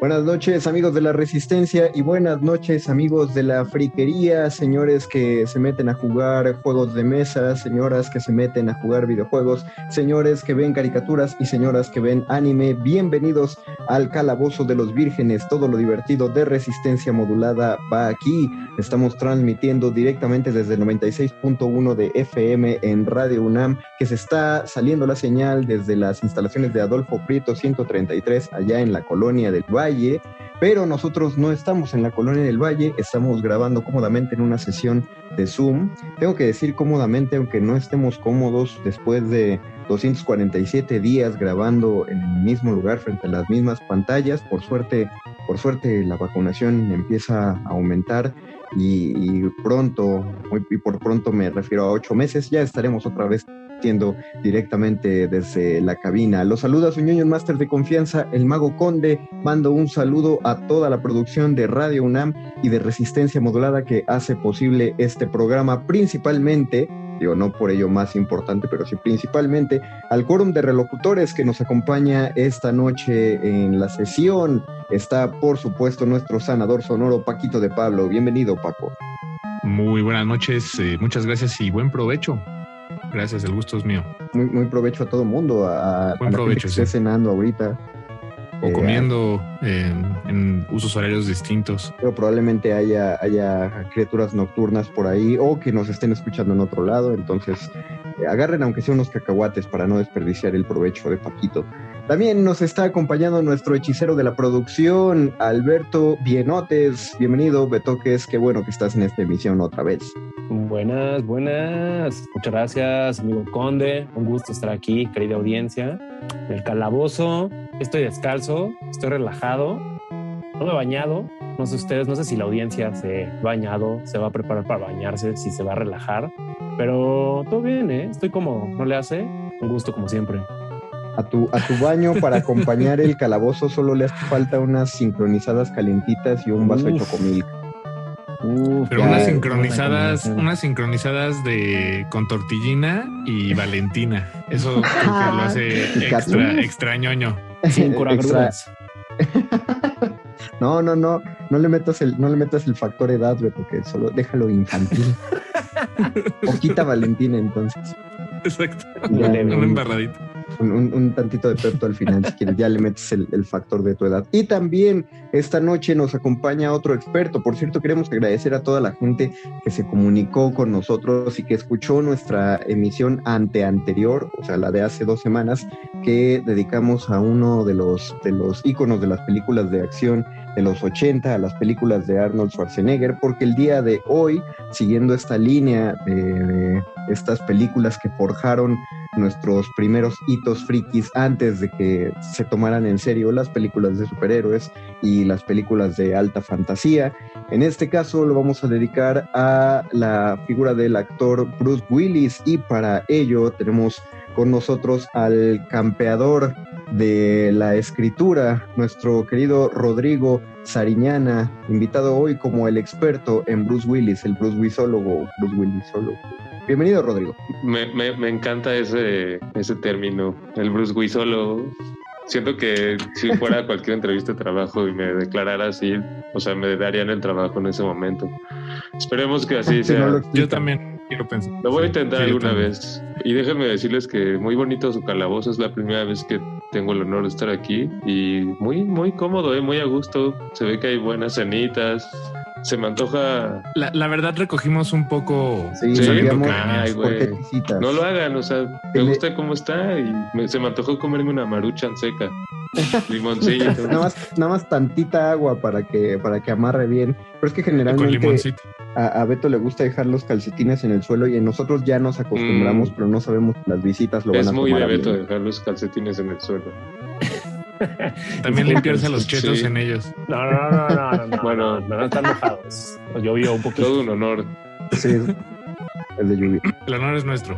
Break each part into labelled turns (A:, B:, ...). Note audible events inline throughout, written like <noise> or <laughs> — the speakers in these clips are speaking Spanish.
A: Buenas noches amigos de la Resistencia y buenas noches amigos de la friquería, señores que se meten a jugar juegos de mesa, señoras que se meten a jugar videojuegos, señores que ven caricaturas y señoras que ven anime. Bienvenidos al Calabozo de los Vírgenes, todo lo divertido de Resistencia Modulada va aquí. Estamos transmitiendo directamente desde el 96.1 de FM en Radio UNAM, que se está saliendo la señal desde las instalaciones de Adolfo Prieto 133 allá en la colonia del Valle pero nosotros no estamos en la colonia del Valle, estamos grabando cómodamente en una sesión de Zoom. Tengo que decir cómodamente, aunque no estemos cómodos después de 247 días grabando en el mismo lugar frente a las mismas pantallas, por suerte, por suerte la vacunación empieza a aumentar y, y pronto, y por pronto me refiero a ocho meses, ya estaremos otra vez directamente desde la cabina. Los saluda su ñoño máster de confianza, el Mago Conde. Mando un saludo a toda la producción de Radio UNAM y de Resistencia Modulada que hace posible este programa, principalmente digo, no por ello más importante, pero sí principalmente al quórum de relocutores que nos acompaña esta noche en la sesión. Está, por supuesto, nuestro sanador sonoro Paquito de Pablo. Bienvenido, Paco.
B: Muy buenas noches, eh, muchas gracias y buen provecho. Gracias, el gusto es mío.
A: Muy, muy provecho a todo mundo, a,
B: Buen
A: a la
B: provecho,
A: gente que esté
B: sí.
A: cenando ahorita.
B: O
A: Eh,
B: comiendo en, en usos horarios distintos.
A: pero probablemente haya, haya criaturas nocturnas por ahí o que nos estén escuchando en otro lado. Entonces, eh, agarren aunque sea unos cacahuates para no desperdiciar el provecho de Paquito. También nos está acompañando nuestro hechicero de la producción, Alberto Bienotes. Bienvenido, Betoques. Qué bueno que estás en esta emisión otra vez.
C: Buenas, buenas. Muchas gracias, amigo Conde. Un gusto estar aquí, querida audiencia. En el calabozo, estoy descalzo, estoy relajado. No me he bañado. No sé ustedes, no sé si la audiencia se ha bañado, se va a preparar para bañarse, si se va a relajar. Pero todo bien, ¿eh? Estoy cómodo. ¿No le hace? Un gusto como siempre.
A: A tu, a tu baño para <laughs> acompañar el calabozo solo le hace falta unas sincronizadas calentitas y un vaso de chocomilk.
C: Uf,
B: Pero unas sincronizadas, unas sincronizadas de con tortillina y <laughs> Valentina. Eso creo que <laughs> lo hace extra, extra ñoño.
C: Sin curagrudas.
A: No, no, no, no le metas el, no le metas el factor edad, Beto, que solo déjalo infantil. Poquita Valentina entonces.
B: Exacto.
A: Ya.
B: Una embarradita.
A: Un, tantito de Pepto al final, si quieres, ya le metes el, factor de tu edad. Y también esta noche nos acompaña otro experto. Por cierto, queremos agradecer a toda la gente que se comunicó con nosotros y que escuchó nuestra emisión ante anterior, o sea, la de hace dos semanas, que dedicamos a uno de los, de los de las películas de acción de los 80 a las películas de Arnold Schwarzenegger, porque el día de hoy, siguiendo esta línea de, estas películas que forjaron nuestros primeros hitos frikis antes de que se tomaran en serio las películas de superhéroes y las películas de alta fantasía. En este caso lo vamos a dedicar a la figura del actor Bruce Willis y para ello tenemos con nosotros al campeador de la escritura, nuestro querido Rodrigo Sariñana, invitado hoy como el experto en Bruce Willis, el Bruce Willisólogo, Bruce Willisólogo. Bienvenido, Rodrigo.
D: Me, me, encanta ese, ese término, el Bruce Willisólogo. Siento que si fuera <laughs> cualquier entrevista de trabajo y me declarara así, o sea, me darían el trabajo en ese momento. Esperemos que así sea.
B: Yo también quiero pensar.
D: Lo voy a intentar alguna vez. Y déjenme decirles que muy bonito su calabozo. Es la primera vez que tengo el honor de estar aquí. Y muy, muy cómodo, ¿eh? muy a gusto. Se ve que hay buenas cenitas. Se me antoja.
B: La, verdad, recogimos un poco.
A: Sí,
D: Ay, güey. No lo hagan, o sea, me gusta cómo está y se me antojó comerme una maruchan seca. <laughs> Limoncillo.
A: nada, más, nada más tantita agua para que, para que amarre bien. Pero es que generalmente a, Beto le gusta dejar los calcetines en el suelo y nosotros ya nos acostumbramos, mm. pero no sabemos que las visitas lo van a
D: Es muy de Beto dejar los calcetines en el suelo. <laughs>
B: También limpiarse los chetos en ellos.
C: No, no, no, no, no, bueno, no, están mojados. Llovió un poquito.
D: Todo un honor.
A: Sí, el de lluvia.
B: El honor es nuestro.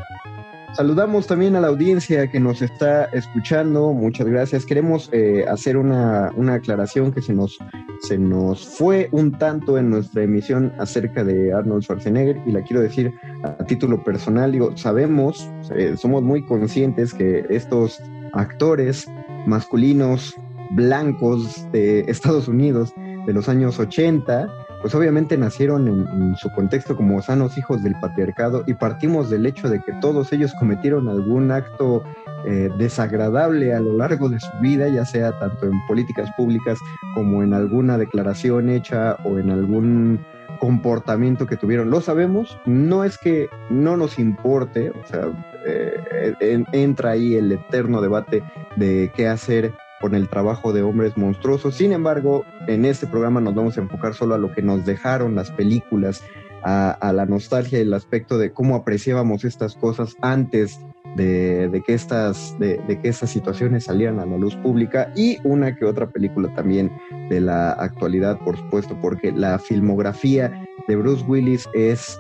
A: Saludamos también a la audiencia que nos está escuchando. Muchas gracias. Queremos eh, hacer una, aclaración que se nos, se nos fue un tanto en nuestra emisión acerca de Arnold Schwarzenegger y la quiero decir a título personal. Digo, sabemos, eh, somos muy conscientes que estos actores masculinos blancos de Estados Unidos de los años 80 pues obviamente nacieron en, su contexto como sanos hijos del patriarcado y partimos del hecho de que todos ellos cometieron algún acto eh, desagradable a lo largo de su vida, ya sea tanto en políticas públicas como en alguna declaración hecha o en algún comportamiento que tuvieron. Lo sabemos, no es que no nos importe, o sea, eh, entra ahí el eterno debate de qué hacer con el trabajo de hombres monstruosos. Sin embargo, en este programa nos vamos a enfocar solo a lo que nos dejaron las películas, a, la nostalgia y el aspecto de cómo apreciábamos estas cosas antes de, que estas, de, que estas situaciones salieran a la luz pública y una que otra película también de la actualidad, por supuesto, porque la filmografía de Bruce Willis es